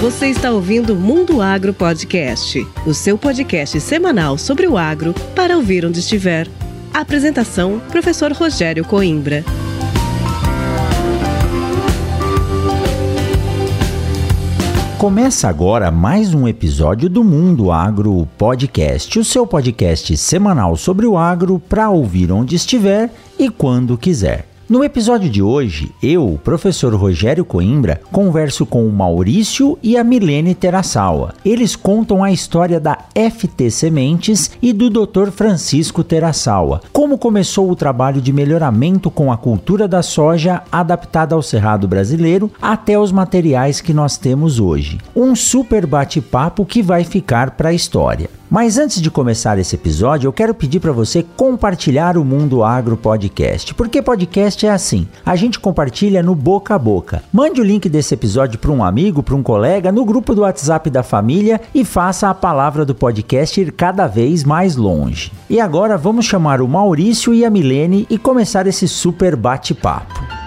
Você está ouvindo Mundo Agro Podcast, o seu podcast semanal sobre o agro para ouvir onde estiver. Apresentação: Professor Rogério Coimbra. Começa agora mais um episódio do Mundo Agro Podcast, o seu podcast semanal sobre o agro para ouvir onde estiver e quando quiser. No episódio de hoje, eu, professor Rogério Coimbra, converso com o Maurício e a Milene Terassawa. Eles contam a história da FT Sementes e do Dr. Francisco Terassawa. Como começou o trabalho de melhoramento com a cultura da soja adaptada ao cerrado brasileiro até os materiais que nós temos hoje. Um super bate-papo que vai ficar para a história. Mas antes de começar esse episódio, eu quero pedir para você compartilhar o Mundo Agro Podcast. Porque podcast é assim, a gente compartilha no boca a boca. Mande o link desse episódio para um amigo, para um colega, no grupo do WhatsApp da família e faça a palavra do podcast ir cada vez mais longe. E agora vamos chamar o Maurício e a Milene e começar esse super bate-papo.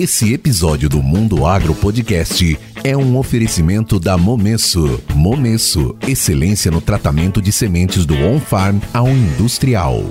Esse episódio do Mundo Agro Podcast é um oferecimento da Momesso. Momesso, excelência no tratamento de sementes do on-farm ao industrial.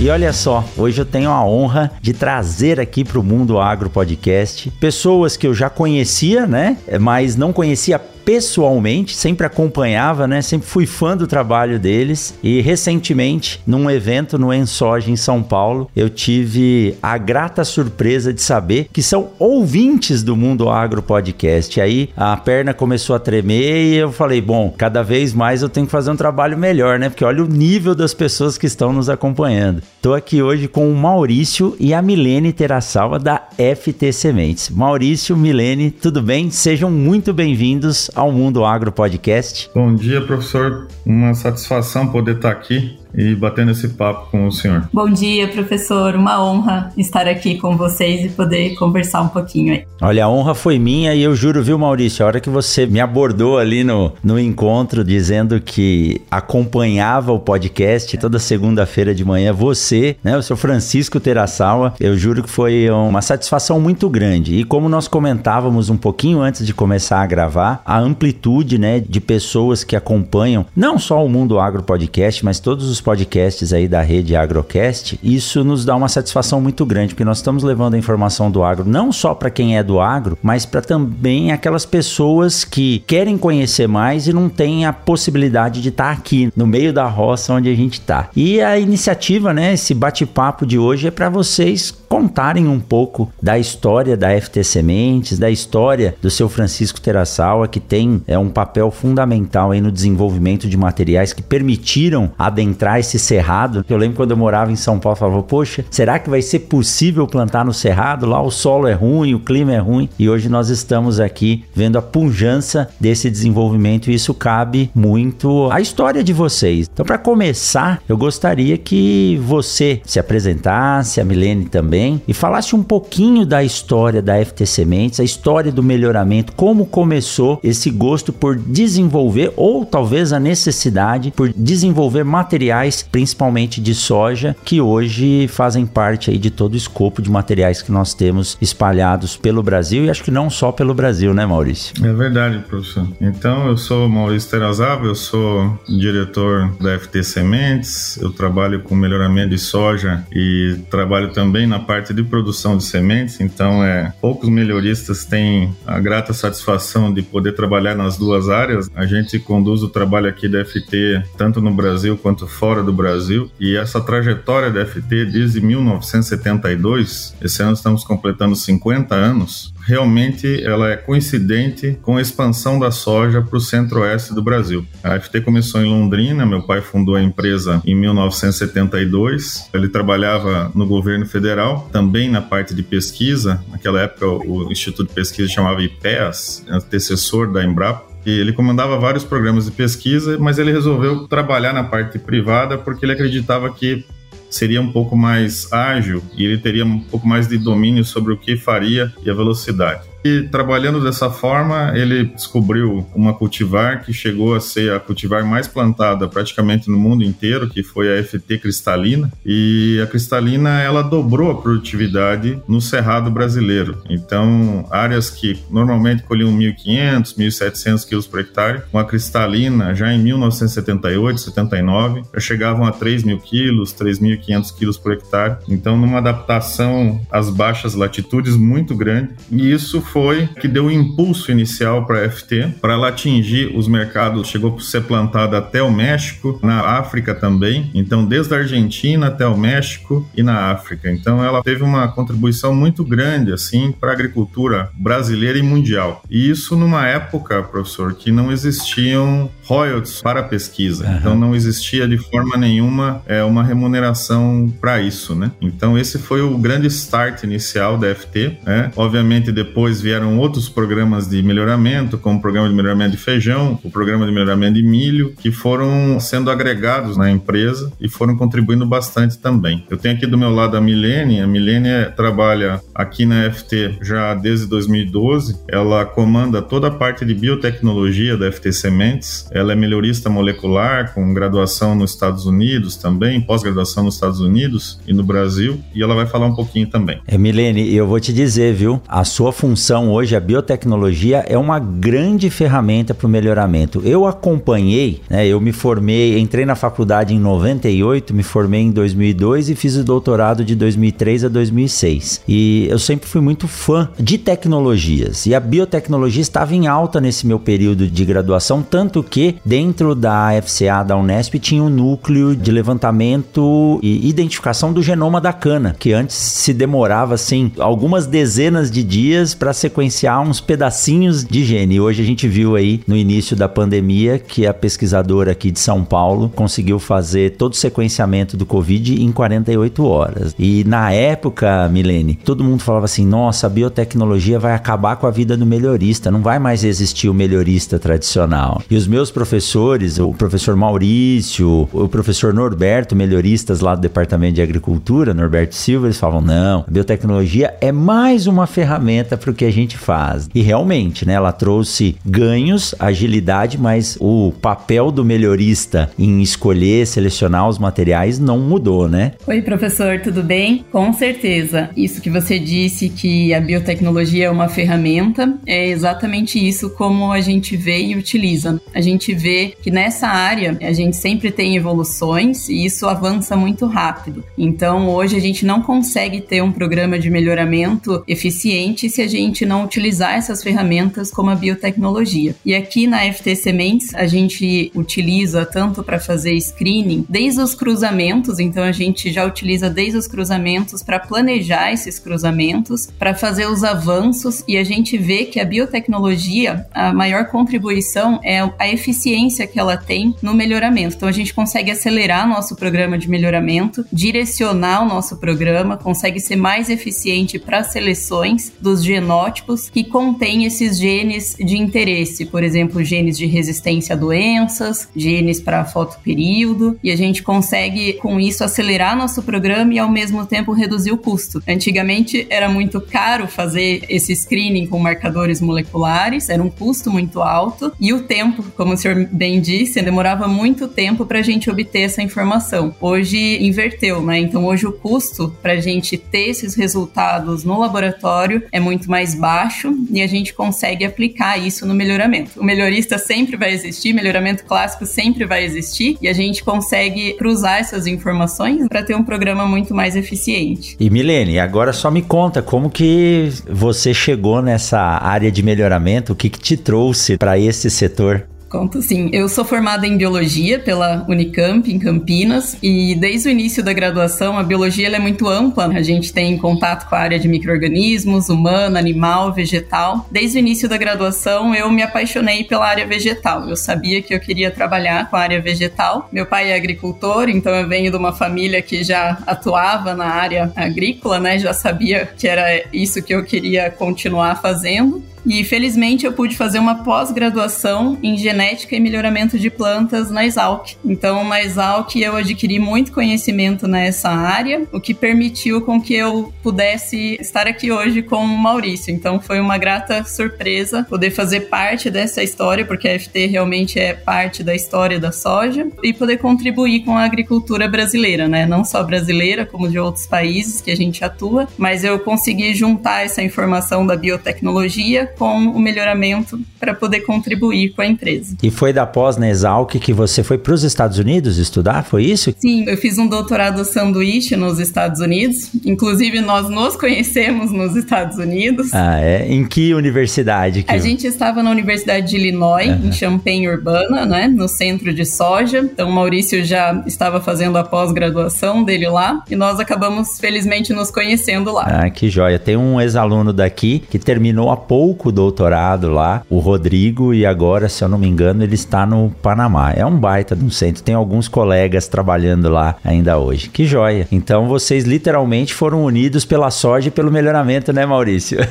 E olha só, hoje eu tenho a honra de trazer aqui para o Mundo Agro Podcast pessoas que eu já conhecia, né? Mas não conhecia pessoalmente, sempre acompanhava, né? Sempre fui fã do trabalho deles e recentemente, num evento no Ensoja em São Paulo, eu tive a grata surpresa de saber que são ouvintes do Mundo Agro Podcast. Aí a perna começou a tremer e eu falei, bom, cada vez mais eu tenho que fazer um trabalho melhor, né? Porque olha o nível das pessoas que estão nos acompanhando. Estou aqui hoje com o Maurício e a Milene Terassalva da FT Sementes. Maurício, Milene, tudo bem? Sejam muito bem-vindos ao Mundo Agro Podcast. Bom dia, professor. Uma satisfação poder estar aqui e batendo esse papo com o senhor. Bom dia, professor. Uma honra estar aqui com vocês e poder conversar um pouquinho aí. Olha, a honra foi minha e eu juro, viu, Maurício, a hora que você me abordou ali no, no encontro dizendo que acompanhava o podcast toda segunda-feira de manhã, você, né, o seu Francisco Terassawa, eu juro que foi uma satisfação muito grande. E como nós comentávamos um pouquinho antes de começar a gravar, a amplitude, né, de pessoas que acompanham não só o Mundo Agro Podcast, mas todos os os podcasts aí da rede Agrocast, isso nos dá uma satisfação muito grande, porque nós estamos levando a informação do agro não só para quem é do agro, mas para também aquelas pessoas que querem conhecer mais e não têm a possibilidade de estar tá aqui no meio da roça onde a gente está. E a iniciativa, né, esse bate-papo de hoje é para vocês contarem um pouco da história da FT Sementes, da história do seu Francisco Terassaua, que tem é, um papel fundamental aí no desenvolvimento de materiais que permitiram adentrar esse cerrado. Eu lembro quando eu morava em São Paulo, eu falava, poxa, será que vai ser possível plantar no cerrado? Lá o solo é ruim, o clima é ruim, e hoje nós estamos aqui vendo a pujança desse desenvolvimento e isso cabe muito à história de vocês. Então, para começar, eu gostaria que você se apresentasse, a Milene também também e falasse um pouquinho da história da FT Sementes, a história do melhoramento, como começou esse gosto por desenvolver ou talvez a necessidade por desenvolver materiais, principalmente de soja, que hoje fazem parte aí de todo o escopo de materiais que nós temos espalhados pelo Brasil e acho que não só pelo Brasil, né, Maurício? É verdade, professor. Então, eu sou Maurício Terazava, eu sou diretor da FT Sementes, eu trabalho com melhoramento de soja e trabalho também na parte de produção de sementes, então é poucos melhoristas têm a grata satisfação de poder trabalhar nas duas áreas. A gente conduz o trabalho aqui da FT tanto no Brasil quanto fora do Brasil e essa trajetória da FT desde 1972, esse ano estamos completando 50 anos, realmente ela é coincidente com a expansão da soja para o centro-oeste do Brasil. A FT começou em Londrina, meu pai fundou a empresa em 1972. Ele trabalhava no governo federal, também na parte de pesquisa. Naquela época o Instituto de Pesquisa chamava IPEAS, antecessor da Embrapa ele comandava vários programas de pesquisa, mas ele resolveu trabalhar na parte privada porque ele acreditava que seria um pouco mais ágil e ele teria um pouco mais de domínio sobre o que faria e a velocidade. E trabalhando dessa forma, ele descobriu uma cultivar que chegou a ser a cultivar mais plantada praticamente no mundo inteiro, que foi a FT cristalina. E a cristalina ela dobrou a produtividade no cerrado brasileiro. Então, áreas que normalmente colhiam 1.500, 1.700 quilos por hectare, com a cristalina já em 1978, 79, já chegavam a 3.000 quilos, 3.500 quilos por hectare. Então, numa adaptação às baixas latitudes muito grande. E isso foi que deu o um impulso inicial para a FT, para ela atingir os mercados, chegou a ser plantada até o México, na África também, então desde a Argentina até o México e na África. Então ela teve uma contribuição muito grande assim para a agricultura brasileira e mundial. E isso numa época, professor, que não existiam royalties para a pesquisa. Uhum. Então não existia de forma nenhuma é, uma remuneração para isso, né? Então esse foi o grande start inicial da FT, né? Obviamente depois vieram outros programas de melhoramento, como o programa de melhoramento de feijão, o programa de melhoramento de milho, que foram sendo agregados na empresa e foram contribuindo bastante também. Eu tenho aqui do meu lado a Milene, a Milene trabalha aqui na FT já desde 2012, ela comanda toda a parte de biotecnologia da FT Sementes, ela é melhorista molecular com graduação nos Estados Unidos também, pós-graduação nos Estados Unidos e no Brasil, e ela vai falar um pouquinho também. É, Milene, eu vou te dizer, viu? A sua função hoje, a biotecnologia, é uma grande ferramenta para o melhoramento. Eu acompanhei, né? Eu me formei, entrei na faculdade em 98, me formei em 2002 e fiz o doutorado de 2003 a 2006. E eu sempre fui muito fã de tecnologias e a biotecnologia estava em alta nesse meu período de graduação, tanto que dentro da FCA da Unesp tinha um núcleo de levantamento e identificação do genoma da cana, que antes se demorava assim algumas dezenas de dias para sequenciar uns pedacinhos de gene. E hoje a gente viu aí no início da pandemia que a pesquisadora aqui de São Paulo conseguiu fazer todo o sequenciamento do Covid em 48 horas. E na época, Milene, todo mundo falava assim: nossa, a biotecnologia vai acabar com a vida do melhorista, não vai mais existir o melhorista tradicional. E os meus professores, o professor Maurício, o professor Norberto, melhoristas lá do Departamento de Agricultura, Norberto Silva, eles falam: não, a biotecnologia é mais uma ferramenta para o que a gente faz. E realmente, né, ela trouxe ganhos, agilidade, mas o papel do melhorista em escolher, selecionar os materiais não mudou, né? Oi, professor, tudo bem? Com certeza. Isso que você disse que a biotecnologia é uma ferramenta, é exatamente isso como a gente vê e utiliza. A gente vê que nessa área a gente sempre tem evoluções e isso avança muito rápido. Então, hoje a gente não consegue ter um programa de melhoramento eficiente se a gente não utilizar essas ferramentas como a biotecnologia. E aqui na FT Sementes, a gente utiliza tanto para fazer screening, desde os cruzamentos, então a gente já utiliza desde os cruzamentos para planejar esses cruzamentos, para fazer os avanços e a gente vê que a biotecnologia, a maior contribuição é a eficiência que ela tem no melhoramento. Então a gente consegue acelerar nosso programa de melhoramento, direcionar o nosso programa, consegue ser mais eficiente para seleções dos genótipos que contêm esses genes de interesse, por exemplo, genes de resistência a doenças, genes para fotoperíodo, e a gente consegue com isso acelerar nosso programa e ao mesmo tempo reduzir o custo. Antigamente era muito caro fazer esse screening com marcadores moleculares, era um custo muito alto e o tempo, como o senhor senhor bem disse, demorava muito tempo para a gente obter essa informação. Hoje inverteu, né? Então hoje o custo para a gente ter esses resultados no laboratório é muito mais baixo e a gente consegue aplicar isso no melhoramento. O melhorista sempre vai existir, melhoramento clássico sempre vai existir e a gente consegue cruzar essas informações para ter um programa muito mais eficiente. E Milene, agora só me conta como que você chegou nessa área de melhoramento, o que, que te trouxe para esse setor? Conto sim. Eu sou formada em biologia pela Unicamp, em Campinas, e desde o início da graduação a biologia é muito ampla. A gente tem contato com a área de micro-organismos, humano, animal, vegetal. Desde o início da graduação eu me apaixonei pela área vegetal. Eu sabia que eu queria trabalhar com a área vegetal. Meu pai é agricultor, então eu venho de uma família que já atuava na área agrícola, né? Já sabia que era isso que eu queria continuar fazendo. E felizmente eu pude fazer uma pós-graduação em genética e melhoramento de plantas na Exalc. Então, na Exalc eu adquiri muito conhecimento nessa área, o que permitiu com que eu pudesse estar aqui hoje com o Maurício. Então, foi uma grata surpresa poder fazer parte dessa história, porque a FT realmente é parte da história da soja e poder contribuir com a agricultura brasileira, né? Não só brasileira, como de outros países que a gente atua, mas eu consegui juntar essa informação da biotecnologia com o melhoramento para poder contribuir com a empresa. E foi da pós na Exalc que você foi para os Estados Unidos estudar, foi isso? Sim, eu fiz um doutorado sanduíche nos Estados Unidos. Inclusive, nós nos conhecemos nos Estados Unidos. Ah, é? Em que universidade? Que... A gente estava na Universidade de Illinois, uhum. em Champaign Urbana, né? No centro de soja. Então, o Maurício já estava fazendo a pós-graduação dele lá. E nós acabamos, felizmente, nos conhecendo lá. Ah, que joia. Tem um ex-aluno daqui que terminou há pouco o doutorado lá, o Rodrigo, e agora, se eu não me engano, ele está no Panamá. É um baita de um centro. Tem alguns colegas trabalhando lá ainda hoje. Que joia. Então, vocês literalmente foram unidos pela soja e pelo melhoramento, né, Maurício?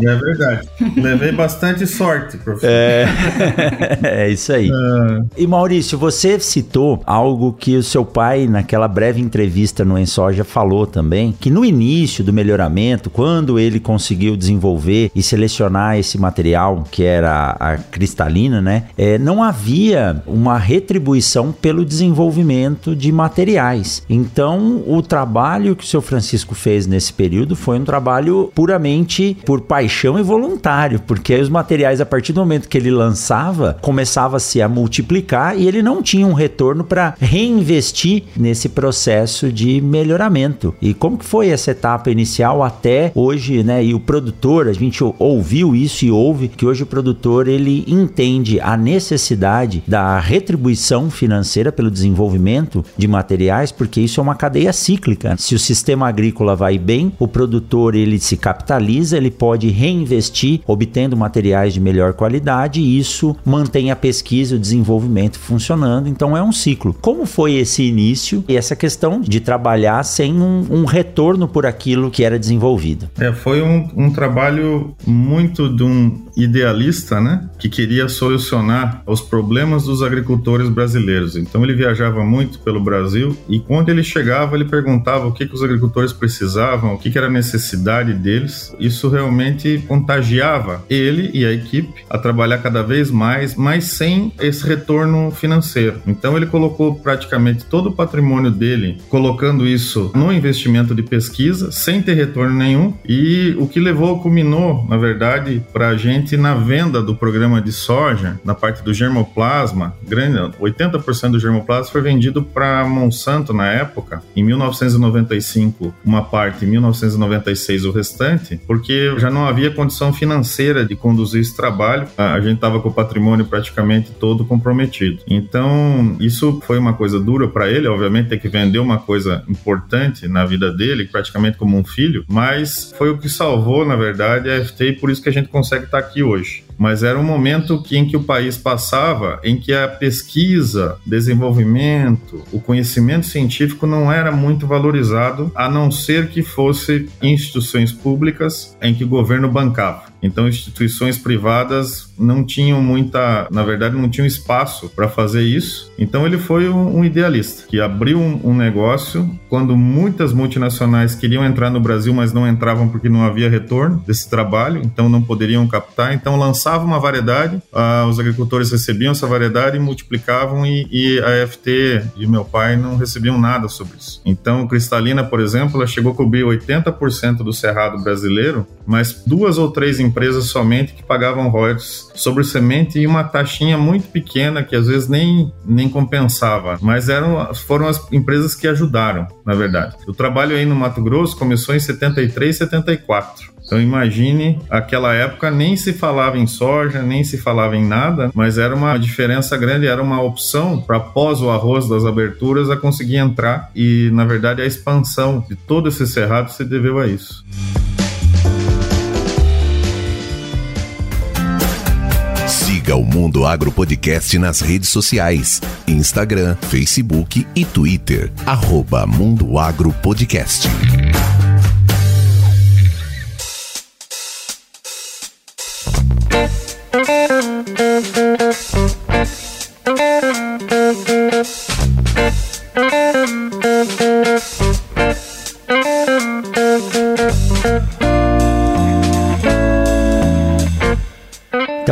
É verdade. Levei bastante sorte, professor. É, é isso aí. É. E Maurício, você citou algo que o seu pai, naquela breve entrevista no Ensoja, falou também, que no início do melhoramento, quando ele conseguiu desenvolver e selecionar esse material, que era a cristalina, né, é, não havia uma retribuição pelo desenvolvimento de materiais. Então, o trabalho que o seu Francisco fez nesse período foi um trabalho puramente por paixão e voluntário, porque os materiais, a partir do momento que ele lançava, começava-se a multiplicar e ele não tinha um retorno para reinvestir nesse processo de melhoramento. E como que foi essa etapa inicial até hoje, né? E o produtor, a gente ouviu isso e ouve que hoje o produtor ele entende a necessidade da retribuição financeira pelo desenvolvimento de materiais, porque isso é uma cadeia cíclica. Se o sistema agrícola vai bem, o produtor ele se capitaliza, ele pode reinvestir obtendo materiais de melhor qualidade e isso mantém a pesquisa e o desenvolvimento funcionando. Então é um ciclo. Como foi esse início e essa questão de trabalhar sem um, um retorno por aquilo que era desenvolvido? É, foi um, um trabalho muito de um idealista, né, que queria solucionar os problemas dos agricultores brasileiros. Então ele viajava muito pelo Brasil e quando ele chegava ele perguntava o que, que os agricultores precisavam, o que, que era a necessidade deles. Isso realmente contagiava ele e a equipe a trabalhar cada vez mais, mas sem esse retorno financeiro. Então ele colocou praticamente todo o patrimônio dele, colocando isso no investimento de pesquisa, sem ter retorno nenhum, e o que levou, culminou, na verdade, para a gente na venda do programa de soja, na parte do germoplasma, grande, 80% do germoplasma foi vendido para Monsanto na época, em 1995, uma parte, em 1996 o restante, porque já não havia condição financeira de conduzir esse trabalho, a gente estava com o patrimônio praticamente todo comprometido. Então, isso foi uma coisa dura para ele, obviamente, ter que vender uma coisa importante na vida dele, praticamente como um filho, mas foi o que salvou, na verdade, a FT por isso que a gente consegue estar aqui hoje mas era um momento que, em que o país passava em que a pesquisa, desenvolvimento, o conhecimento científico não era muito valorizado, a não ser que fosse instituições públicas em que o governo bancava. Então, instituições privadas não tinham muita, na verdade, não tinham espaço para fazer isso. Então, ele foi um, um idealista que abriu um, um, negócio quando muitas multinacionais queriam entrar no Brasil, mas não entravam porque não havia retorno desse trabalho, então não poderiam captar. Então, lançava uma variedade, ah, os agricultores recebiam essa variedade e multiplicavam, e, e a FT e meu pai não recebiam nada sobre isso. Então, Cristalina, por exemplo, ela chegou a cobrir 80% do cerrado brasileiro, mas duas ou três empresas somente que pagavam royalties sobre semente e uma taxinha muito pequena que às vezes nem, nem compensava, mas eram, foram as empresas que ajudaram, na verdade. O trabalho aí no Mato Grosso começou em 73, 74. Então imagine, aquela época nem se falava em soja, nem se falava em nada, mas era uma diferença grande, era uma opção para após o arroz das aberturas a conseguir entrar e na verdade a expansão de todo esse cerrado se deveu a isso. Siga o Mundo Agro Podcast nas redes sociais: Instagram, Facebook e Twitter. Arroba Mundo Agro Podcast. Thank you.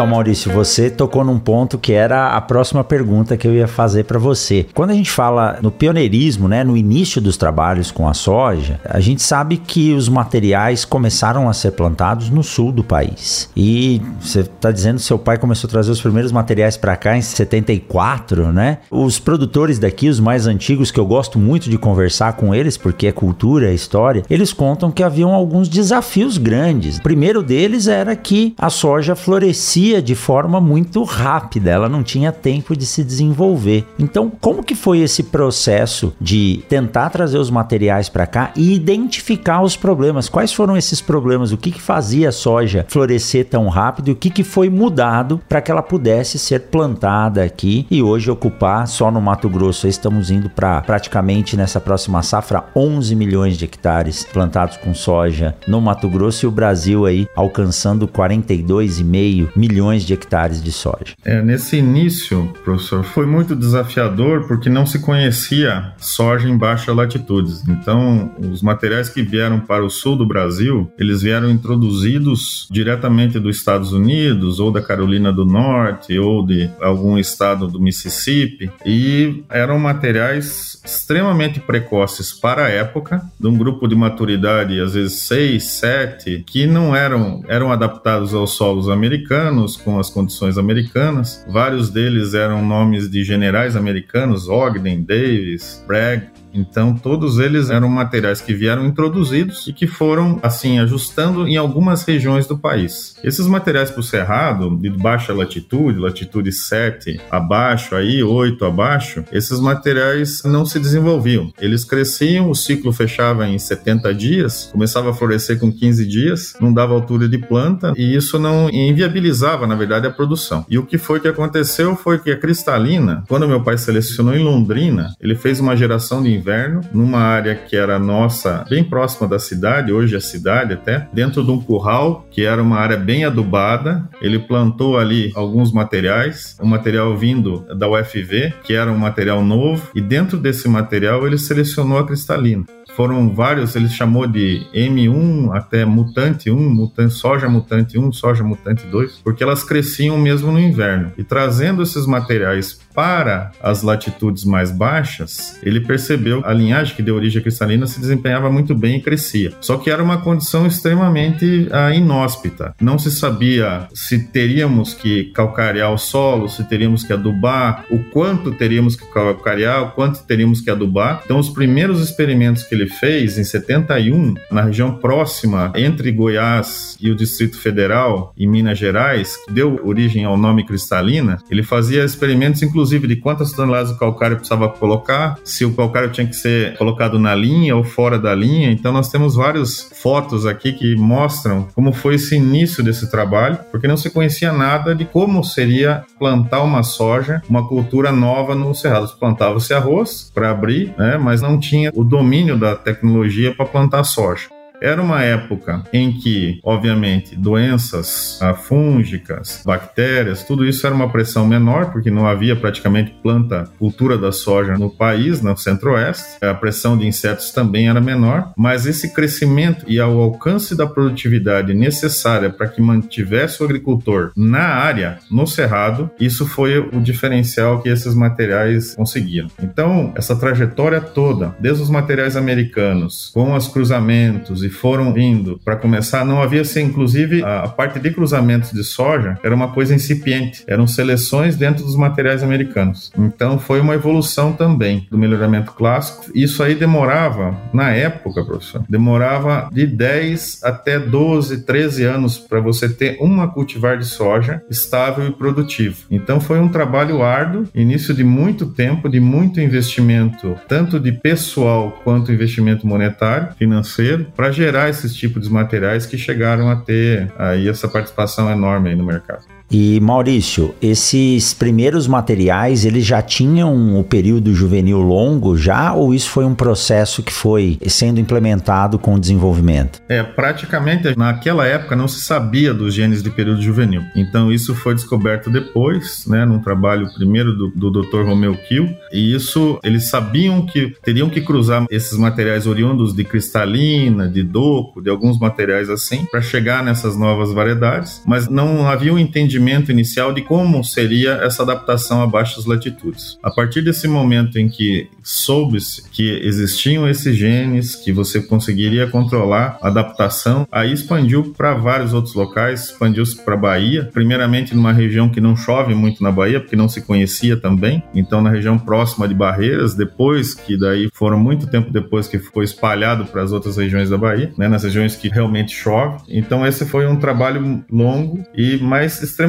Maurício, você tocou num ponto que era a próxima pergunta que eu ia fazer para você. Quando a gente fala no pioneirismo, né, no início dos trabalhos com a soja, a gente sabe que os materiais começaram a ser plantados no sul do país. E você está dizendo que seu pai começou a trazer os primeiros materiais para cá em 74, né? Os produtores daqui, os mais antigos, que eu gosto muito de conversar com eles, porque é cultura, é história, eles contam que haviam alguns desafios grandes. O primeiro deles era que a soja florescia crescia de forma muito rápida, ela não tinha tempo de se desenvolver. Então, como que foi esse processo de tentar trazer os materiais para cá e identificar os problemas? Quais foram esses problemas? O que, que fazia a soja florescer tão rápido? O que, que foi mudado para que ela pudesse ser plantada aqui e hoje ocupar só no Mato Grosso? Estamos indo para praticamente nessa próxima safra 11 milhões de hectares plantados com soja no Mato Grosso e o Brasil aí alcançando 42,5 milhões milhões de hectares de soja. É, nesse início, professor, foi muito desafiador porque não se conhecia soja em baixas latitudes. Então, os materiais que vieram para o sul do Brasil, eles vieram introduzidos diretamente dos Estados Unidos ou da Carolina do Norte ou de algum estado do Mississippi e eram materiais extremamente precoces para a época, de um grupo de maturidade às vezes 6, 7, que não eram eram adaptados aos solos americanos com as condições americanas. Vários deles eram nomes de generais americanos, Ogden, Davis, Bragg, então, todos eles eram materiais que vieram introduzidos e que foram, assim, ajustando em algumas regiões do país. Esses materiais para o cerrado, de baixa latitude, latitude 7 abaixo, aí 8 abaixo, esses materiais não se desenvolviam. Eles cresciam, o ciclo fechava em 70 dias, começava a florescer com 15 dias, não dava altura de planta e isso não inviabilizava, na verdade, a produção. E o que foi que aconteceu foi que a cristalina, quando meu pai selecionou em Londrina, ele fez uma geração de inverno, numa área que era nossa, bem próxima da cidade, hoje é cidade até, dentro de um curral, que era uma área bem adubada. Ele plantou ali alguns materiais, um material vindo da UFV, que era um material novo, e dentro desse material ele selecionou a cristalina foram vários, ele chamou de M1 até Mutante 1, mutante, Soja Mutante 1, Soja Mutante 2, porque elas cresciam mesmo no inverno. E trazendo esses materiais para as latitudes mais baixas, ele percebeu a linhagem que deu origem à cristalina se desempenhava muito bem e crescia. Só que era uma condição extremamente ah, inóspita. Não se sabia se teríamos que calcarear o solo, se teríamos que adubar, o quanto teríamos que calcarear, o quanto teríamos que adubar. Então, os primeiros experimentos que ele fez em 71, na região próxima entre Goiás e o Distrito Federal, em Minas Gerais, que deu origem ao nome cristalina, ele fazia experimentos, inclusive, de quantas toneladas de calcário precisava colocar, se o calcário tinha que ser colocado na linha ou fora da linha. Então, nós temos várias fotos aqui que mostram como foi esse início desse trabalho, porque não se conhecia nada de como seria plantar uma soja, uma cultura nova no Cerrado. Plantava-se arroz para abrir, né, mas não tinha o domínio da tecnologia para plantar soja. Era uma época em que, obviamente, doenças fúngicas, bactérias, tudo isso era uma pressão menor, porque não havia praticamente planta cultura da soja no país, no centro-oeste. A pressão de insetos também era menor, mas esse crescimento e ao alcance da produtividade necessária para que mantivesse o agricultor na área, no cerrado, isso foi o diferencial que esses materiais conseguiram. Então, essa trajetória toda, desde os materiais americanos, com os cruzamentos e foram vindo. Para começar, não havia ser inclusive a, a, parte de cruzamentos de soja era uma coisa incipiente, eram seleções dentro dos materiais americanos. Então foi uma evolução também do melhoramento clássico. Isso aí demorava, na época, professor, demorava de 10 até 12, 13 anos para você ter uma cultivar de soja estável e produtivo. Então foi um trabalho árduo, início de muito tempo, de muito investimento, tanto de pessoal quanto investimento monetário, financeiro, para gerar esses tipos de materiais que chegaram a ter aí essa participação enorme no mercado. E Maurício, esses primeiros materiais, eles já tinham o período juvenil longo já ou isso foi um processo que foi sendo implementado com o desenvolvimento? É, praticamente naquela época não se sabia dos genes de período juvenil. Então isso foi descoberto depois, né, num trabalho primeiro do, do Dr. Romeu Kiel, e isso eles sabiam que teriam que cruzar esses materiais oriundos de cristalina, de doco, de alguns materiais assim, para chegar nessas novas variedades, mas não havia um entendimento inicial de como seria essa adaptação a baixas latitudes. A partir desse momento em que soube-se que existiam esses genes, que você conseguiria controlar a adaptação, aí expandiu para vários outros locais, expandiu-se para Bahia, primeiramente numa região que não chove muito na Bahia, porque não se conhecia também, então na região próxima de Barreiras, depois que daí foram muito tempo depois que ficou espalhado para as outras regiões da Bahia, né, nas regiões que realmente chove. Então esse foi um trabalho longo e mais extremamente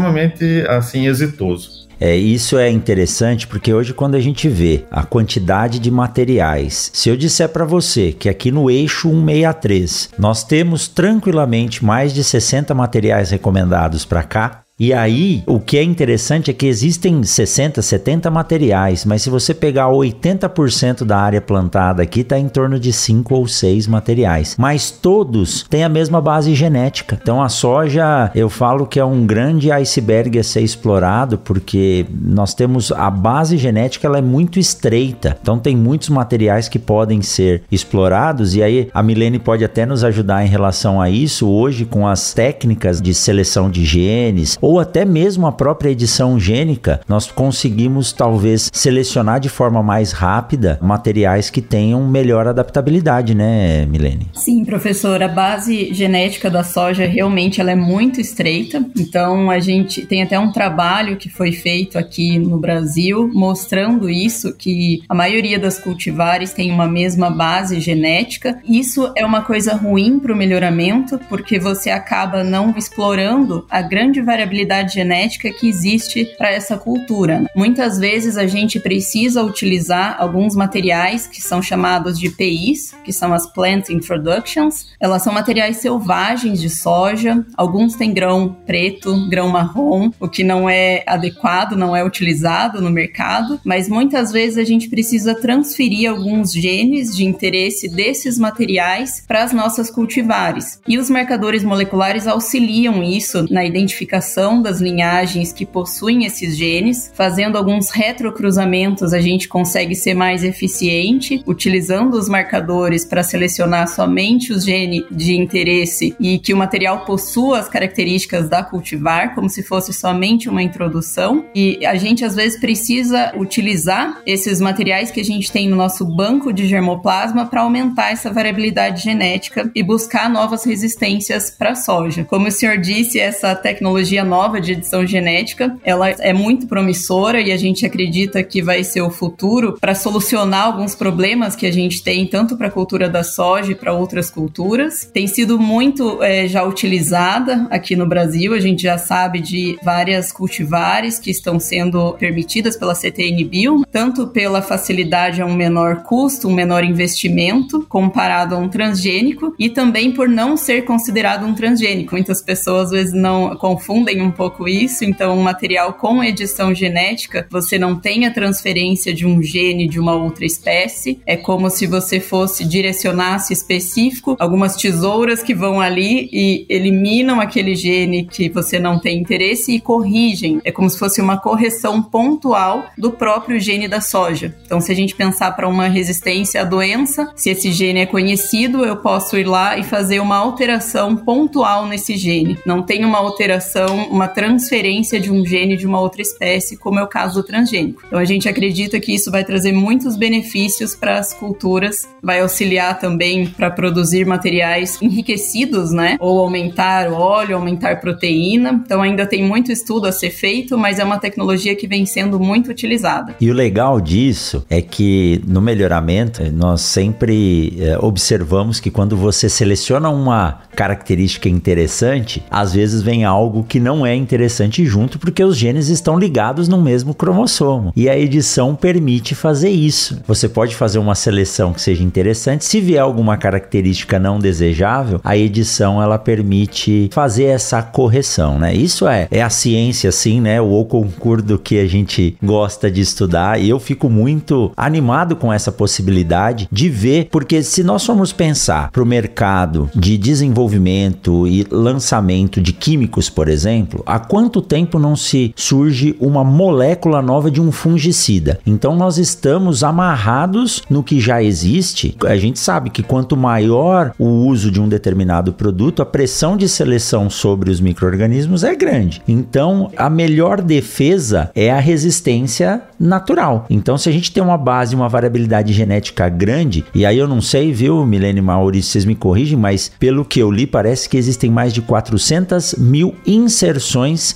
assim exitoso. É, isso é interessante porque hoje quando a gente vê a quantidade de materiais, se eu disser para você que aqui no eixo 163 nós temos tranquilamente mais de 60 materiais recomendados para cá, e aí, o que é interessante é que existem 60, 70 materiais, mas se você pegar 80% da área plantada aqui, está em torno de 5 ou 6 materiais. Mas todos têm a mesma base genética. Então a soja, eu falo que é um grande iceberg a ser explorado, porque nós temos a base genética, ela é muito estreita. Então tem muitos materiais que podem ser explorados, e aí a Milene pode até nos ajudar em relação a isso hoje com as técnicas de seleção de genes ou até mesmo a própria edição gênica, nós conseguimos talvez selecionar de forma mais rápida materiais que tenham melhor adaptabilidade, né, Milene? Sim, professor, a base genética da soja realmente ela é muito estreita. Então a gente tem até um trabalho que foi feito aqui no Brasil mostrando isso que a maioria das cultivares tem uma mesma base genética. Isso é uma coisa ruim para o melhoramento porque você acaba não explorando a grande variabilidade variabilidade genética que existe para essa cultura. Muitas vezes a gente precisa utilizar alguns materiais que são chamados de PIs, que são as Plant Introductions. Elas são materiais selvagens de soja, alguns têm grão preto, grão marrom, o que não é adequado, não é utilizado no mercado, mas muitas vezes a gente precisa transferir alguns genes de interesse desses materiais para as nossas cultivares. E os marcadores moleculares auxiliam isso na identificação das linhagens que possuem esses genes. Fazendo alguns retrocruzamentos, a gente consegue ser mais eficiente, utilizando os marcadores para selecionar somente os genes de interesse e que o material possua as características da cultivar, como se fosse somente uma introdução. E a gente às vezes precisa utilizar esses materiais que a gente tem no nosso banco de germoplasma para aumentar essa variabilidade genética e buscar novas resistências para a soja. Como o senhor disse, essa tecnologia nova de edição genética. Ela é muito promissora e a gente acredita que vai ser o futuro para solucionar alguns problemas que a gente tem, tanto para a cultura da soja e para outras culturas. Tem sido muito é, já utilizada aqui no Brasil, a gente já sabe de várias cultivares que estão sendo permitidas pela CTN Bio, tanto pela facilidade a um menor custo, um menor investimento comparado a um transgênico e também por não ser considerado um transgênico. Muitas pessoas às vezes não confundem um pouco isso. Então, um material com edição genética, você não tem a transferência de um gene de uma outra espécie. É como se você fosse direcionasse específico algumas tesouras que vão ali e eliminam aquele gene que você não tem interesse e corrigem. É como se fosse uma correção pontual do próprio gene da soja. Então, se a gente pensar para uma resistência à doença, se esse gene é conhecido, eu posso ir lá e fazer uma alteração pontual nesse gene. Não tem uma alteração, uma transferência de um gene de uma outra espécie, como é o caso do transgênico. Então a gente acredita que isso vai trazer muitos benefícios para as culturas, vai auxiliar também para produzir materiais enriquecidos, né? Ou aumentar óleo, aumentar proteína. Então ainda tem muito estudo a ser feito, mas é uma tecnologia que vem sendo muito utilizada. E o legal disso é que no melhoramento nós sempre é, observamos que quando você seleciona uma característica interessante, às vezes vem algo que não não é interessante junto porque os genes estão ligados no mesmo cromossomo. E a edição permite fazer isso. Você pode fazer uma seleção que seja interessante. Se vier alguma característica não desejável, a edição ela permite fazer essa correção, né? Isso é, é a ciência, assim, né? O concurso que a gente gosta de estudar. E eu fico muito animado com essa possibilidade de ver, porque se nós formos pensar para o mercado de desenvolvimento e lançamento de químicos, por exemplo, há quanto tempo não se surge uma molécula nova de um fungicida? Então nós estamos amarrados no que já existe. A gente sabe que quanto maior o uso de um determinado produto, a pressão de seleção sobre os micro-organismos é grande. Então a melhor defesa é a resistência natural. Então se a gente tem uma base, uma variabilidade genética grande, e aí eu não sei, viu, Milene Maurício, vocês me corrigem, mas pelo que eu li, parece que existem mais de 400 mil inserções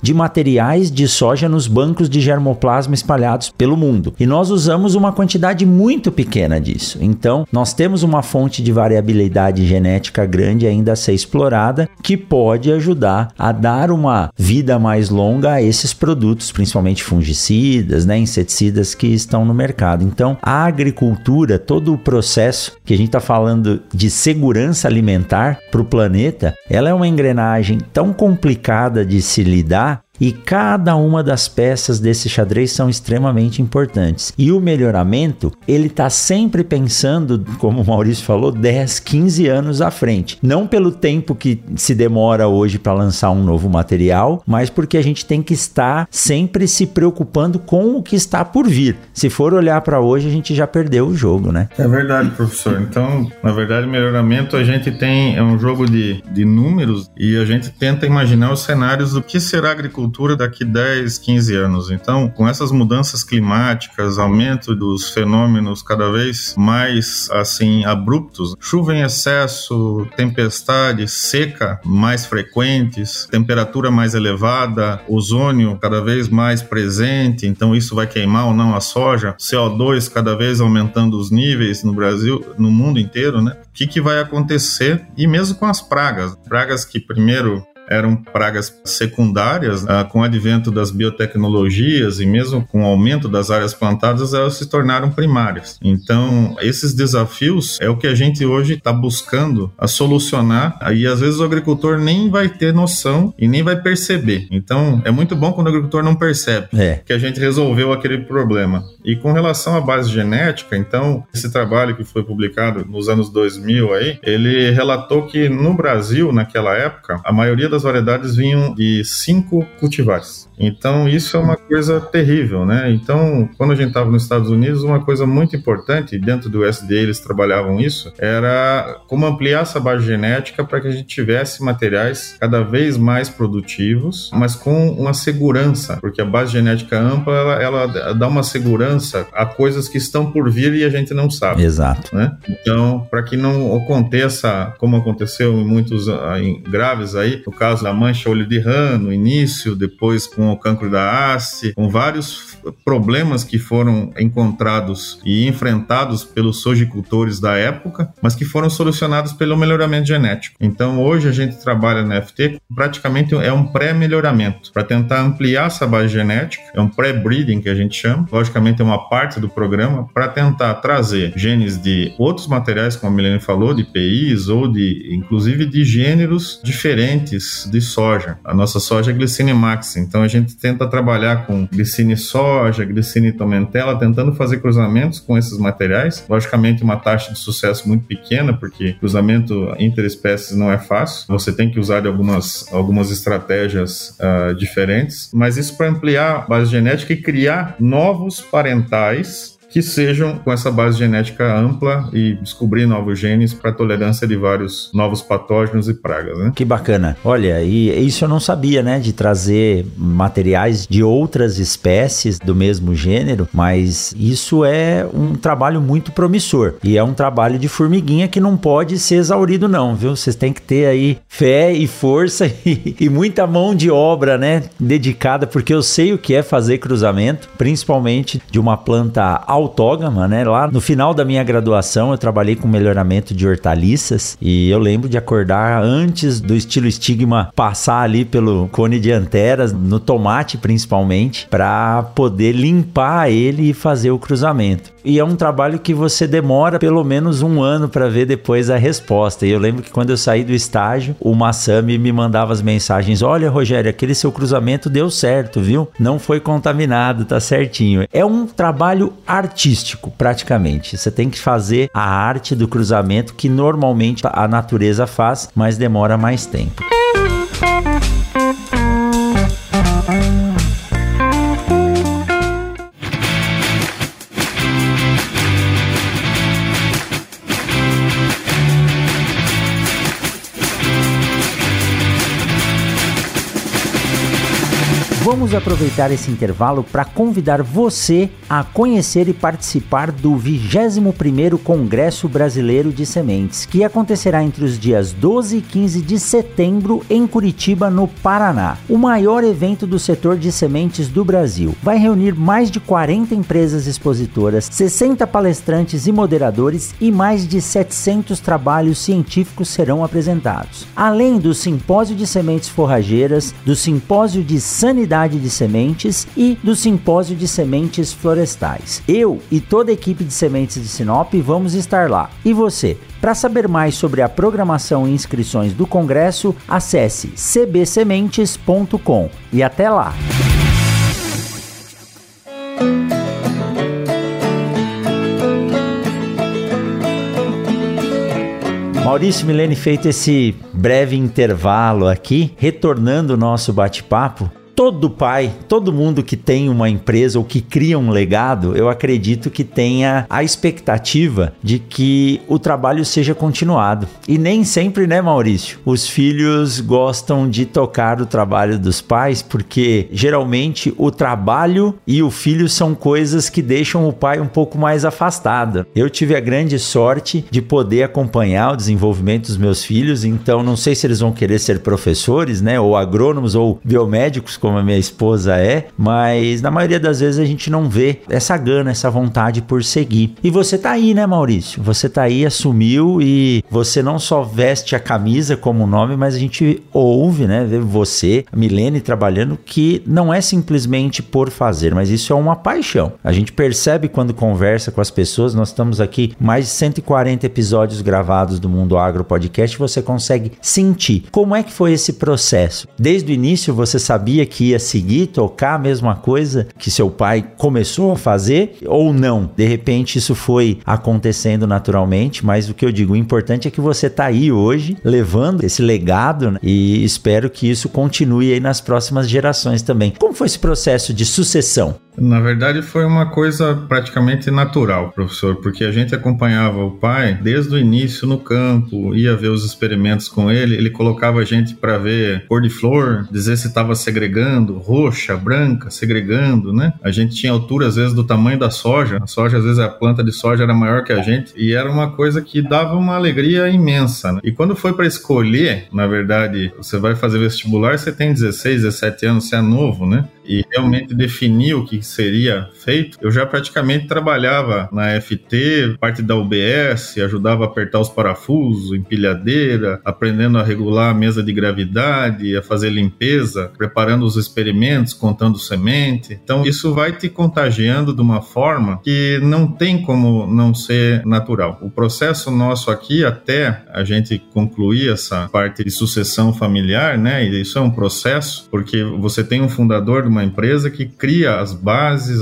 de materiais de soja nos bancos de germoplasma espalhados pelo mundo. E nós usamos uma quantidade muito pequena disso. Então, nós temos uma fonte de variabilidade genética grande ainda a ser explorada que pode ajudar a dar uma vida mais longa a esses produtos, principalmente fungicidas, né, inseticidas que estão no mercado. Então, a agricultura, todo o processo que a gente está falando de segurança alimentar para o planeta, ela é uma engrenagem tão complicada de se lidar e cada uma das peças desse xadrez são extremamente importantes. E o melhoramento, ele está sempre pensando, como o Maurício falou, 10, 15 anos à frente. Não pelo tempo que se demora hoje para lançar um novo material, mas porque a gente tem que estar sempre se preocupando com o que está por vir. Se for olhar para hoje, a gente já perdeu o jogo, né? É verdade, professor. Então, na verdade, melhoramento a gente tem é um jogo de, de números e a gente tenta imaginar os cenários do que será a agricultura agricultura daqui 10, 15 anos. Então, com essas mudanças climáticas, aumento dos fenômenos cada vez mais assim abruptos, chuva em excesso, tempestade, seca mais frequentes, temperatura mais elevada, ozônio cada vez mais presente, então isso vai queimar ou não a soja, CO2 cada vez aumentando os níveis no Brasil, no mundo inteiro, né? O que, que vai acontecer? E mesmo com as pragas, pragas que primeiro eram pragas secundárias, ah, com o advento das biotecnologias e mesmo com o aumento das áreas plantadas, elas se tornaram primárias. Então, esses desafios é o que a gente hoje está buscando a solucionar, e às vezes o agricultor nem vai ter noção e nem vai perceber. Então, é muito bom quando o agricultor não percebe é. que a gente resolveu aquele problema. E com relação à base genética, então, esse trabalho que foi publicado nos anos 2000 aí, ele relatou que no Brasil, naquela época, a maioria das variedades vinham de cinco cultivares. Então, isso é uma coisa terrível, né? Então, quando a gente estava nos Estados Unidos, uma coisa muito importante, dentro do USDA eles trabalhavam isso, era como ampliar essa base genética para que a gente tivesse materiais cada vez mais produtivos, mas com uma segurança, porque a base genética ampla, ela, ela dá uma segurança a coisas que estão por vir e a gente não sabe. Exato. Né? Então, para que não aconteça, como aconteceu em muitos ah, em graves aí, no caso da mancha olho de rã, no início, depois com o cancro da haste, com vários problemas que foram encontrados e enfrentados pelos sojicultores da época, mas que foram solucionados pelo melhoramento genético. Então, hoje a gente trabalha na FT praticamente é um pré-melhoramento para tentar ampliar essa base genética, é um pré-breeding que a gente chama. Logicamente é uma parte do programa para tentar trazer genes de outros materiais, como a Milene falou, de PIs ou de inclusive de gêneros diferentes de soja. A nossa soja é glicine max, então a gente tenta trabalhar com glicine soja, glicine tomentela, tentando fazer cruzamentos com esses materiais. Logicamente, uma taxa de sucesso muito pequena, porque cruzamento interespécies não é fácil. Você tem que usar de algumas, algumas estratégias uh, diferentes, mas isso para ampliar a base genética e criar novos parentais que sejam com essa base genética ampla e descobrir novos genes para tolerância de vários novos patógenos e pragas. Né? Que bacana. Olha, e isso eu não sabia, né? De trazer materiais de outras espécies do mesmo gênero, mas isso é um trabalho muito promissor e é um trabalho de formiguinha que não pode ser exaurido, não, viu? Vocês têm que ter aí fé e força e, muita mão de obra, né? Dedicada, porque eu sei o que é fazer cruzamento, principalmente de uma planta autógama, né? Lá no final da minha graduação eu trabalhei com melhoramento de hortaliças e eu lembro de acordar antes do estilo estigma passar ali pelo cone de anteras, no tomate principalmente, para poder limpar ele e fazer o cruzamento e é um trabalho que você demora pelo menos um ano para ver depois a resposta. E eu lembro que quando eu saí do estágio, o Massami me mandava as mensagens: Olha, Rogério, aquele seu cruzamento deu certo, viu? Não foi contaminado, tá certinho. É um trabalho artístico, praticamente. Você tem que fazer a arte do cruzamento que normalmente a natureza faz, mas demora mais tempo. Vamos aproveitar esse intervalo para convidar você a conhecer e participar do 21º Congresso Brasileiro de Sementes, que acontecerá entre os dias 12 e 15 de setembro em Curitiba, no Paraná. O maior evento do setor de sementes do Brasil. Vai reunir mais de 40 empresas expositoras, 60 palestrantes e moderadores e mais de 700 trabalhos científicos serão apresentados. Além do simpósio de sementes forrageiras, do simpósio de sanidade de sementes e do Simpósio de Sementes Florestais. Eu e toda a equipe de sementes de Sinop vamos estar lá. E você? Para saber mais sobre a programação e inscrições do congresso, acesse cbsementes.com e até lá. Maurício Milene feito esse breve intervalo aqui, retornando o nosso bate-papo, todo pai, todo mundo que tem uma empresa ou que cria um legado, eu acredito que tenha a expectativa de que o trabalho seja continuado. E nem sempre, né, Maurício? Os filhos gostam de tocar o trabalho dos pais porque geralmente o trabalho e o filho são coisas que deixam o pai um pouco mais afastado. Eu tive a grande sorte de poder acompanhar o desenvolvimento dos meus filhos, então não sei se eles vão querer ser professores, né, ou agrônomos ou biomédicos como a minha esposa é, mas na maioria das vezes a gente não vê essa gana, essa vontade por seguir. E você tá aí, né, Maurício? Você tá aí, assumiu e você não só veste a camisa como nome, mas a gente ouve, né, vê você, a Milene trabalhando que não é simplesmente por fazer, mas isso é uma paixão. A gente percebe quando conversa com as pessoas, nós estamos aqui mais de 140 episódios gravados do Mundo Agro Podcast, você consegue sentir como é que foi esse processo. Desde o início você sabia que ia seguir, tocar a mesma coisa que seu pai começou a fazer ou não? De repente isso foi acontecendo naturalmente, mas o que eu digo, o importante é que você tá aí hoje levando esse legado né? e espero que isso continue aí nas próximas gerações também. Como foi esse processo de sucessão? Na verdade, foi uma coisa praticamente natural, professor, porque a gente acompanhava o pai desde o início no campo, ia ver os experimentos com ele, ele colocava a gente para ver cor de flor, dizer se estava segregando, roxa, branca, segregando, né? A gente tinha altura às vezes do tamanho da soja, a soja às vezes a planta de soja era maior que a gente e era uma coisa que dava uma alegria imensa. Né? E quando foi para escolher, na verdade, você vai fazer vestibular, você tem 16, 17 anos, você é novo, né? e realmente definir o que seria feito, eu já praticamente trabalhava na FT, parte da UBS, ajudava a apertar os parafusos, empilhadeira, aprendendo a regular a mesa de gravidade, a fazer limpeza, preparando os experimentos, contando semente. Então isso vai te contagiando de uma forma que não tem como não ser natural. O processo nosso aqui até a gente concluir essa parte de sucessão familiar, né? E isso é um processo porque você tem um fundador uma empresa que cria as bases,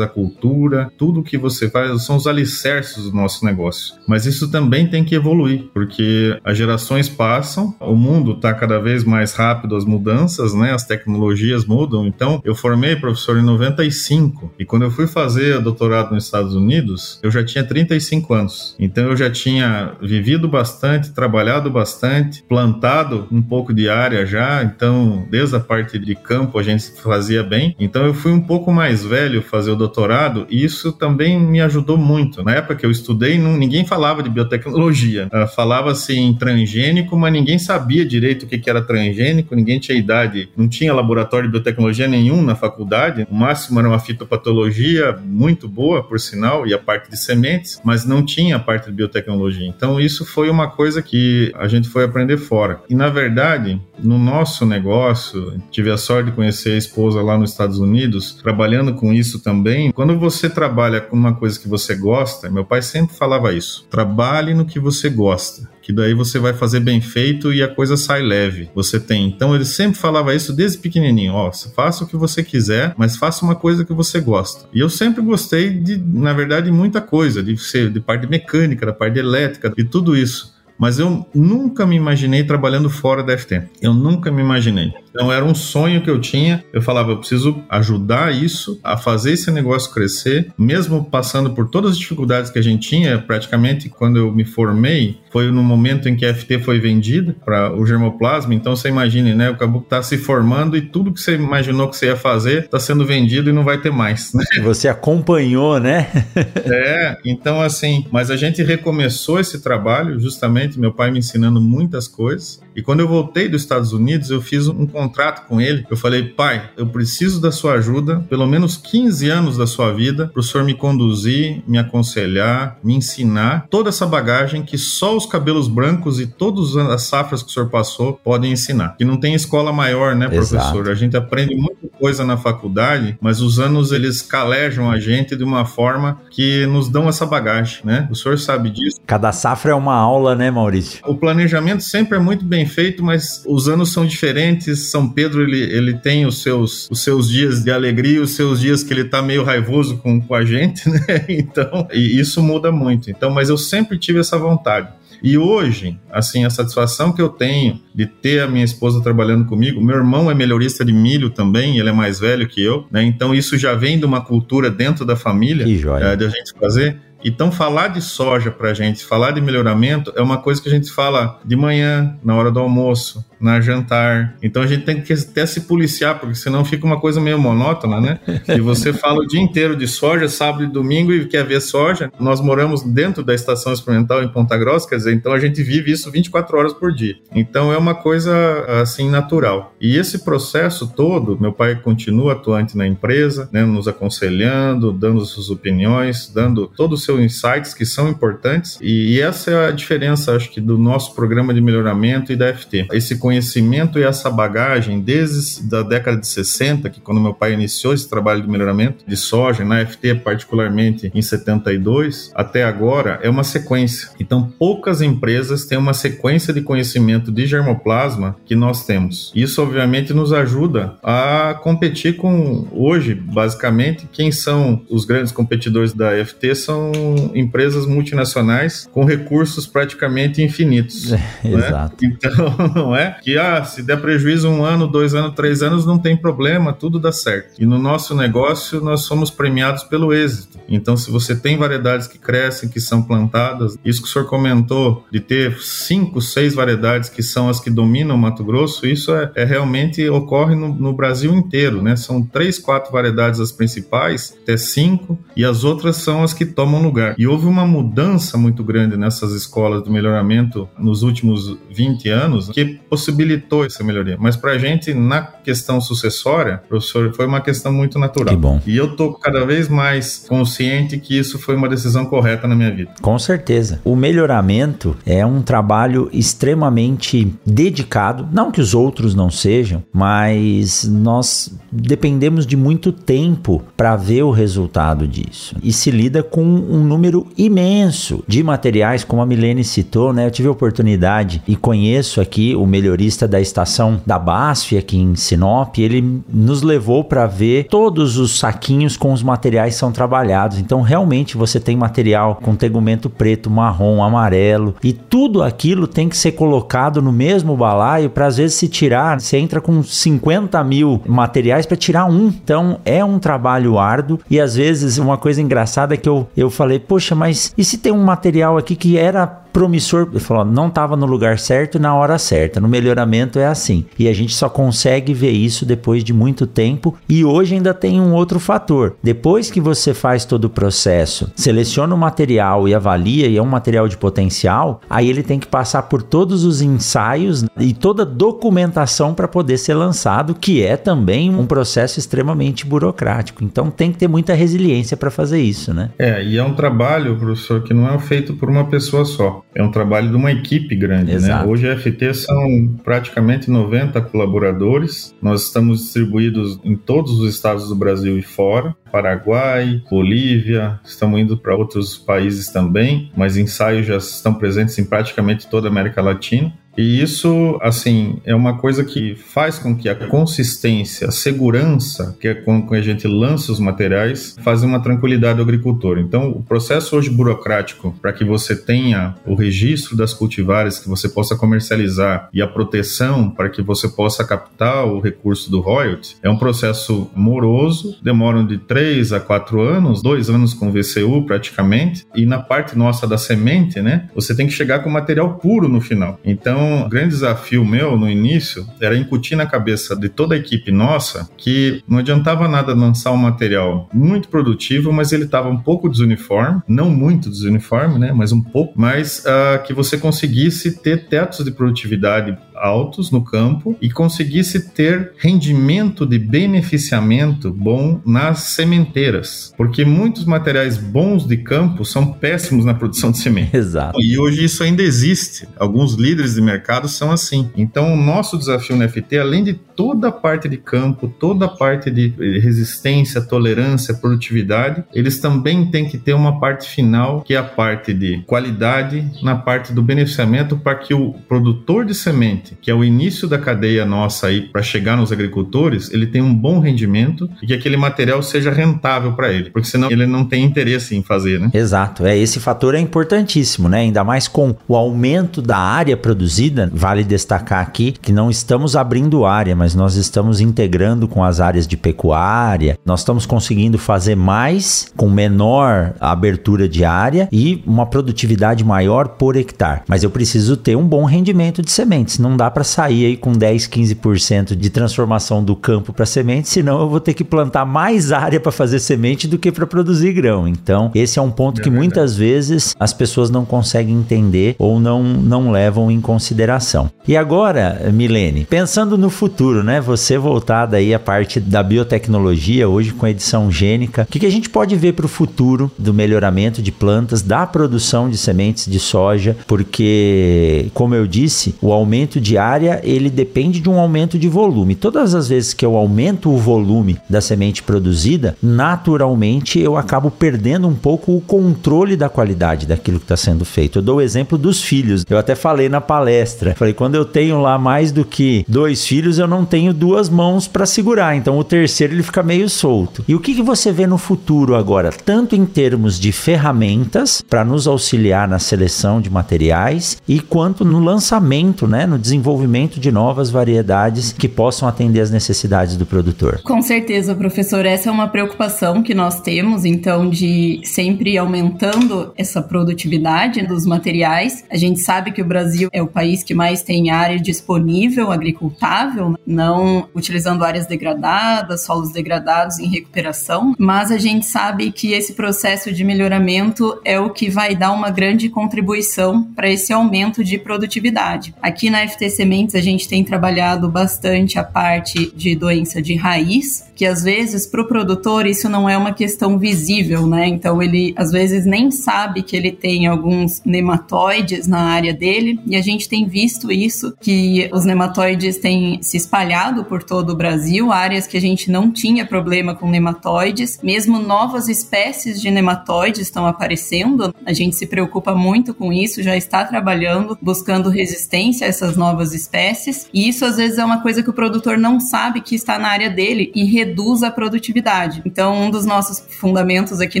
a cultura, tudo que você faz são os alicerces do nosso negócio. Mas isso também tem que evoluir, porque as gerações passam, o mundo está cada vez mais rápido, as mudanças, né? As tecnologias mudam. Então, eu formei professor em 95 e quando eu fui fazer doutorado nos Estados Unidos, eu já tinha 35 anos. Então, eu já tinha vivido bastante, trabalhado bastante, plantado um pouco de área já. Então, desde a parte de campo a gente fazia bem. Então eu fui um pouco mais velho fazer o doutorado, e isso também me ajudou muito. Na época que eu estudei, não, ninguém falava de biotecnologia. Uh, Falava-se em transgênico, mas ninguém sabia direito o que, que era transgênico, ninguém tinha idade, não tinha laboratório de biotecnologia nenhum na faculdade. O máximo era uma fitopatologia muito boa, por sinal, e a parte de sementes, mas não tinha a parte de biotecnologia. Então, isso foi uma coisa que a gente foi aprender fora. E, na verdade, no nosso negócio, tive a sorte de conhecer a esposa lá nos Estados Unidos, trabalhando com isso também. Quando você trabalha com uma coisa que você gosta, meu pai sempre falava isso: trabalhe no que você gosta que daí você vai fazer bem feito e a coisa sai leve. Você tem. Então ele sempre falava isso desde pequenininho, ó, faça o que você quiser, mas faça uma coisa que você gosta. E eu sempre gostei de, na verdade, muita coisa, de ser de parte mecânica, da parte elétrica, de tudo isso mas eu nunca me imaginei trabalhando fora da FT. Eu nunca me imaginei. Então era um sonho que eu tinha. Eu falava, eu preciso ajudar isso a fazer esse negócio crescer, mesmo passando por todas as dificuldades que a gente tinha. Praticamente quando eu me formei, foi no momento em que a FT foi vendida para o germoplasma. Então você imagine, né? O caboclo está se formando e tudo que você imaginou que você ia fazer está sendo vendido e não vai ter mais. Né? Você acompanhou, né? é, então assim, mas a gente recomeçou esse trabalho justamente meu pai me ensinando muitas coisas. E quando eu voltei dos Estados Unidos, eu fiz um contrato com ele. Eu falei, pai, eu preciso da sua ajuda, pelo menos 15 anos da sua vida, para o senhor me conduzir, me aconselhar, me ensinar toda essa bagagem que só os cabelos brancos e todas as safras que o senhor passou podem ensinar. Que não tem escola maior, né, professor? Exato. A gente aprende muita coisa na faculdade, mas os anos eles calejam a gente de uma forma que nos dão essa bagagem, né? O senhor sabe disso. Cada safra é uma aula, né, Maurício? O planejamento sempre é muito bem feito, mas os anos são diferentes. São Pedro, ele, ele tem os seus, os seus dias de alegria, os seus dias que ele tá meio raivoso com, com a gente, né? Então, e isso muda muito. Então, mas eu sempre tive essa vontade. E hoje, assim, a satisfação que eu tenho de ter a minha esposa trabalhando comigo, meu irmão é melhorista de milho também, ele é mais velho que eu, né? Então isso já vem de uma cultura dentro da família, que joia. É, de a gente fazer. Então, falar de soja para a gente, falar de melhoramento, é uma coisa que a gente fala de manhã, na hora do almoço, na jantar. Então a gente tem que até se policiar, porque senão fica uma coisa meio monótona, né? E você fala o dia inteiro de soja, sábado e domingo, e quer ver soja. Nós moramos dentro da estação experimental em Ponta Grossa, quer dizer, então a gente vive isso 24 horas por dia. Então é uma coisa assim natural. E esse processo todo, meu pai continua atuante na empresa, né, nos aconselhando, dando suas opiniões, dando todos os seus insights que são importantes. E essa é a diferença, acho que, do nosso programa de melhoramento e da FT. Esse conhecimento e essa bagagem desde a década de 60, que quando meu pai iniciou esse trabalho de melhoramento de soja, na FT particularmente em 72, até agora, é uma sequência. Então, poucas empresas têm uma sequência de conhecimento de germoplasma que nós temos. Isso, obviamente, nos ajuda a competir com, hoje, basicamente, quem são os grandes competidores da FT são empresas multinacionais com recursos praticamente infinitos. É, né? Exato. Então, não é? Que ah, se der prejuízo um ano, dois anos, três anos, não tem problema, tudo dá certo. E no nosso negócio, nós somos premiados pelo êxito. Então, se você tem variedades que crescem, que são plantadas, isso que o senhor comentou, de ter cinco, seis variedades que são as que dominam o Mato Grosso, isso é, é realmente ocorre no, no, Brasil inteiro, né? São três, quatro variedades as principais, até cinco, e as outras são as que tomam lugar. E houve uma mudança muito grande nessas escolas de melhoramento nos últimos 20 anos, que possibilitou possibilitou essa melhoria. Mas para a gente, na questão sucessória, professor, foi uma questão muito natural. Que bom. E eu tô cada vez mais consciente que isso foi uma decisão correta na minha vida. Com certeza. O melhoramento é um trabalho extremamente dedicado, não que os outros não sejam, mas nós dependemos de muito tempo para ver o resultado disso. E se lida com um número imenso de materiais, como a Milene citou, né? Eu tive a oportunidade e conheço aqui o melhoramento motorista da estação da BASF aqui em Sinop, ele nos levou para ver todos os saquinhos com os materiais são trabalhados. Então, realmente você tem material com tegumento preto, marrom, amarelo e tudo aquilo tem que ser colocado no mesmo balaio para às vezes se tirar. Você entra com 50 mil materiais para tirar um. Então, é um trabalho árduo e às vezes uma coisa engraçada é que eu, eu falei, poxa, mas e se tem um material aqui que era promissor. Falou, não estava no lugar certo na hora certa. No melhoramento é assim. E a gente só consegue ver isso depois de muito tempo. E hoje ainda tem um outro fator. Depois que você faz todo o processo, seleciona o material e avalia, e é um material de potencial, aí ele tem que passar por todos os ensaios e toda a documentação para poder ser lançado, que é também um processo extremamente burocrático. Então tem que ter muita resiliência para fazer isso, né? É, e é um trabalho, professor, que não é feito por uma pessoa só. É um trabalho de uma equipe grande, né? Exato. né? Hoje a FT são praticamente 90 colaboradores. Nós estamos distribuídos em todos os estados do Brasil e fora. Paraguai, Bolívia, estamos indo para outros países também, mas ensaios já estão presentes em praticamente toda a América Latina. E isso, assim, é uma coisa que faz com que a consistência, a segurança, que é com que a gente lança os materiais, faz uma tranquilidade ao agricultor. Então, o processo hoje burocrático para que você tenha o registro das cultivares que você possa comercializar e a proteção para que você possa captar o recurso do royalty é um processo moroso, demoram de 3 a 4 anos, dois anos com VCU praticamente, e na parte nossa da semente, né, você tem que chegar com material puro no final. Então, então, o grande desafio meu no início era incutir na cabeça de toda a equipe nossa que não adiantava nada lançar um material muito produtivo, mas ele estava um pouco desuniforme, não muito desuniforme, né, mas um pouco, mas uh, que você conseguisse ter tetos de produtividade altos no campo e conseguisse ter rendimento de beneficiamento bom nas sementeiras, porque muitos materiais bons de campo são péssimos na produção de semente. Exato. E hoje isso ainda existe. Alguns líderes de mercado são assim. Então, o nosso desafio no FT, além de toda a parte de campo, toda a parte de resistência, tolerância, produtividade, eles também têm que ter uma parte final, que é a parte de qualidade na parte do beneficiamento para que o produtor de semente que é o início da cadeia nossa aí para chegar nos agricultores, ele tem um bom rendimento e que aquele material seja rentável para ele, porque senão ele não tem interesse em fazer, né? Exato, é esse fator é importantíssimo, né? Ainda mais com o aumento da área produzida, vale destacar aqui que não estamos abrindo área, mas nós estamos integrando com as áreas de pecuária, nós estamos conseguindo fazer mais com menor abertura de área e uma produtividade maior por hectare. Mas eu preciso ter um bom rendimento de sementes, não dá para sair aí com 10, 15% de transformação do campo para semente, senão eu vou ter que plantar mais área para fazer semente do que para produzir grão. Então, esse é um ponto é que verdade. muitas vezes as pessoas não conseguem entender ou não, não levam em consideração. E agora, Milene, pensando no futuro, né? Você voltada aí à parte da biotecnologia, hoje com a edição gênica, o que, que a gente pode ver para o futuro do melhoramento de plantas, da produção de sementes de soja? Porque, como eu disse, o aumento de diária, ele depende de um aumento de volume. Todas as vezes que eu aumento o volume da semente produzida, naturalmente eu acabo perdendo um pouco o controle da qualidade daquilo que está sendo feito. Eu dou o exemplo dos filhos. Eu até falei na palestra, falei quando eu tenho lá mais do que dois filhos, eu não tenho duas mãos para segurar. Então o terceiro ele fica meio solto. E o que, que você vê no futuro agora, tanto em termos de ferramentas para nos auxiliar na seleção de materiais e quanto no lançamento, né, no desenvolvimento de novas variedades que possam atender as necessidades do produtor. Com certeza, professor, essa é uma preocupação que nós temos, então, de sempre aumentando essa produtividade dos materiais. A gente sabe que o Brasil é o país que mais tem área disponível, agricultável, não utilizando áreas degradadas, solos degradados em recuperação, mas a gente sabe que esse processo de melhoramento é o que vai dar uma grande contribuição para esse aumento de produtividade. Aqui na FT sementes, a gente tem trabalhado bastante a parte de doença de raiz, que às vezes para o produtor isso não é uma questão visível, né? Então ele às vezes nem sabe que ele tem alguns nematóides na área dele, e a gente tem visto isso, que os nematóides têm se espalhado por todo o Brasil, áreas que a gente não tinha problema com nematóides, mesmo novas espécies de nematóides estão aparecendo, a gente se preocupa muito com isso, já está trabalhando, buscando resistência a essas novas espécies, e isso às vezes é uma coisa que o produtor não sabe que está na área dele e reduz a produtividade. Então, um dos nossos fundamentos aqui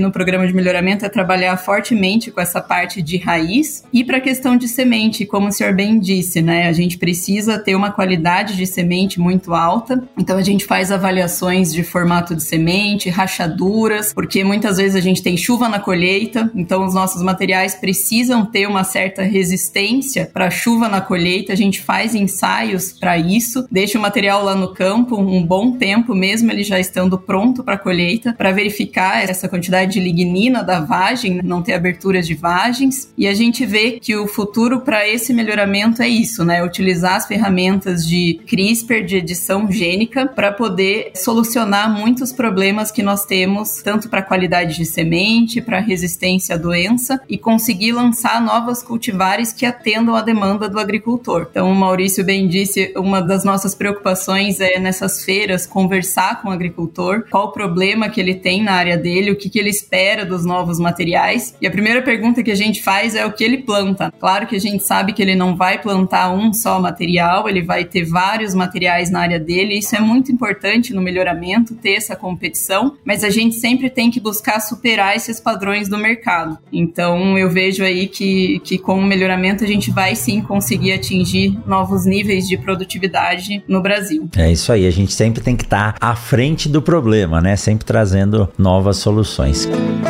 no programa de melhoramento é trabalhar fortemente com essa parte de raiz e para a questão de semente, como o senhor bem disse, né? A gente precisa ter uma qualidade de semente realmente muito alta. Então a gente faz avaliações de formato de semente, rachaduras, porque muitas vezes a gente tem chuva na colheita, então os nossos materiais precisam ter uma certa resistência para chuva na colheita. A gente faz ensaios para isso, deixa o material lá no campo um bom tempo, mesmo ele já estando pronto para colheita, para verificar essa quantidade de lignina da vagem, não ter aberturas de vagens. E a gente vê que o futuro para esse melhoramento é isso, né? Utilizar as ferramentas de CRISPR, de edição gênica, para poder solucionar muitos problemas que nós temos, tanto para a qualidade de semente, para resistência à doença e conseguir lançar novas cultivares que atendam à demanda do agricultor. Então, o Maurício bem disse, uma das nossas preocupações é nessas feiras conversar com o agricultor, qual o problema que ele tem na área dele, o que, que ele espera dos novos materiais. E a primeira pergunta que a gente faz é o que ele planta. Claro que a gente sabe que ele não vai plantar um só material, ele vai ter vários materiais na área dele. Isso é muito importante no melhoramento, ter essa competição, mas a gente sempre tem que buscar superar esses padrões do mercado. Então eu vejo aí que, que com o melhoramento a gente vai sim conseguir atingir novos níveis de produtividade no Brasil. É isso aí, a gente sempre tem que estar à frente do problema, né? Sempre trazendo novas soluções. O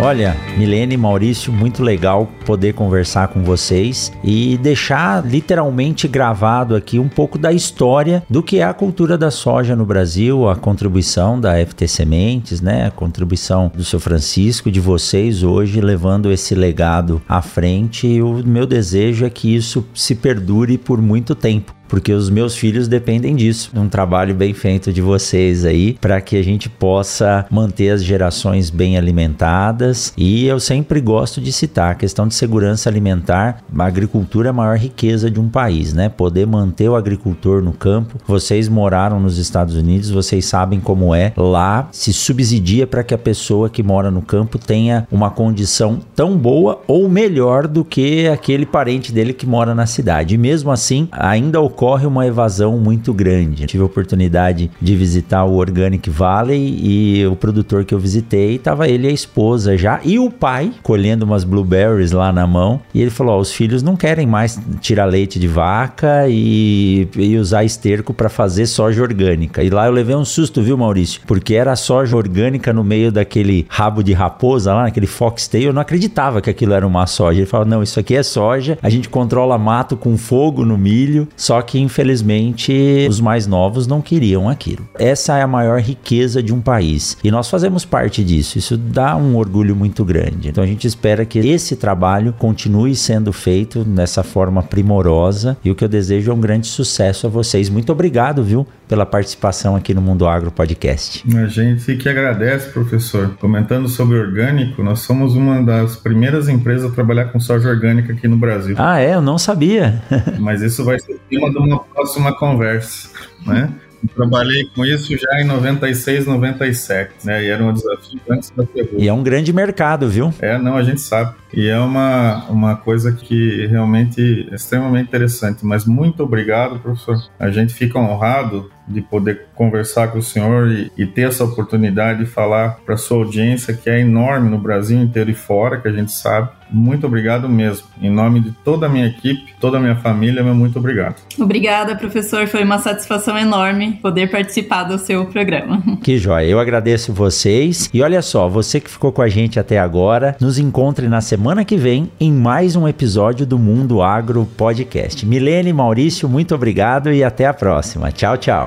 Olha, Milene e Maurício, muito legal poder conversar com vocês e deixar literalmente gravado aqui um pouco da história do que é a cultura da soja no Brasil, a contribuição da FT Sementes, né? A contribuição do seu Francisco, de vocês hoje levando esse legado à frente. E o meu desejo é que isso se perdure por muito tempo porque os meus filhos dependem disso. Um trabalho bem feito de vocês aí para que a gente possa manter as gerações bem alimentadas. E eu sempre gosto de citar a questão de segurança alimentar. A agricultura é a maior riqueza de um país, né? Poder manter o agricultor no campo. Vocês moraram nos Estados Unidos, vocês sabem como é. Lá se subsidia para que a pessoa que mora no campo tenha uma condição tão boa ou melhor do que aquele parente dele que mora na cidade. E mesmo assim, ainda ocorre uma evasão muito grande. tive a oportunidade de visitar o Organic Valley e o produtor que eu visitei, estava ele e a esposa já e o pai colhendo umas blueberries lá na mão. E ele falou: os filhos não querem mais tirar leite de vaca e, e usar esterco para fazer soja orgânica. E lá eu levei um susto, viu, Maurício? Porque era soja orgânica no meio daquele rabo de raposa lá, naquele foxtail. Eu não acreditava que aquilo era uma soja. Ele falou: não, isso aqui é soja, a gente controla mato com fogo no milho, só que infelizmente os mais novos não queriam aquilo. Essa é a maior riqueza de um país e nós fazemos parte disso. Isso dá um orgulho muito grande. Então a gente espera que esse trabalho continue sendo feito dessa forma primorosa e o que eu desejo é um grande sucesso a vocês. Muito obrigado, viu, pela participação aqui no Mundo Agro Podcast. A gente que agradece, professor. Comentando sobre orgânico, nós somos uma das primeiras empresas a trabalhar com soja orgânica aqui no Brasil. Ah, é? Eu não sabia. Mas isso vai ser tema de uma próxima conversa, né? Eu trabalhei com isso já em 96, 97, né? E era um desafio antes da ferrugem. E é um grande mercado, viu? É, não, a gente sabe. E é uma, uma coisa que realmente é extremamente interessante. Mas muito obrigado, professor. A gente fica honrado de poder conversar com o senhor e, e ter essa oportunidade de falar para sua audiência, que é enorme no Brasil inteiro e fora, que a gente sabe. Muito obrigado mesmo. Em nome de toda a minha equipe, toda a minha família, meu muito obrigado. Obrigada, professor. Foi uma satisfação enorme poder participar do seu programa. Que joia. Eu agradeço vocês. E olha só, você que ficou com a gente até agora, nos encontre na semana que vem em mais um episódio do Mundo Agro Podcast. Milene Maurício, muito obrigado e até a próxima. Tchau, tchau.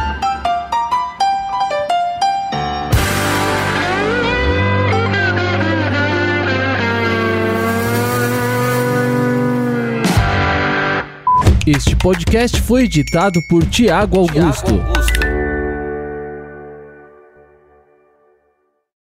Este podcast foi editado por Tiago Augusto.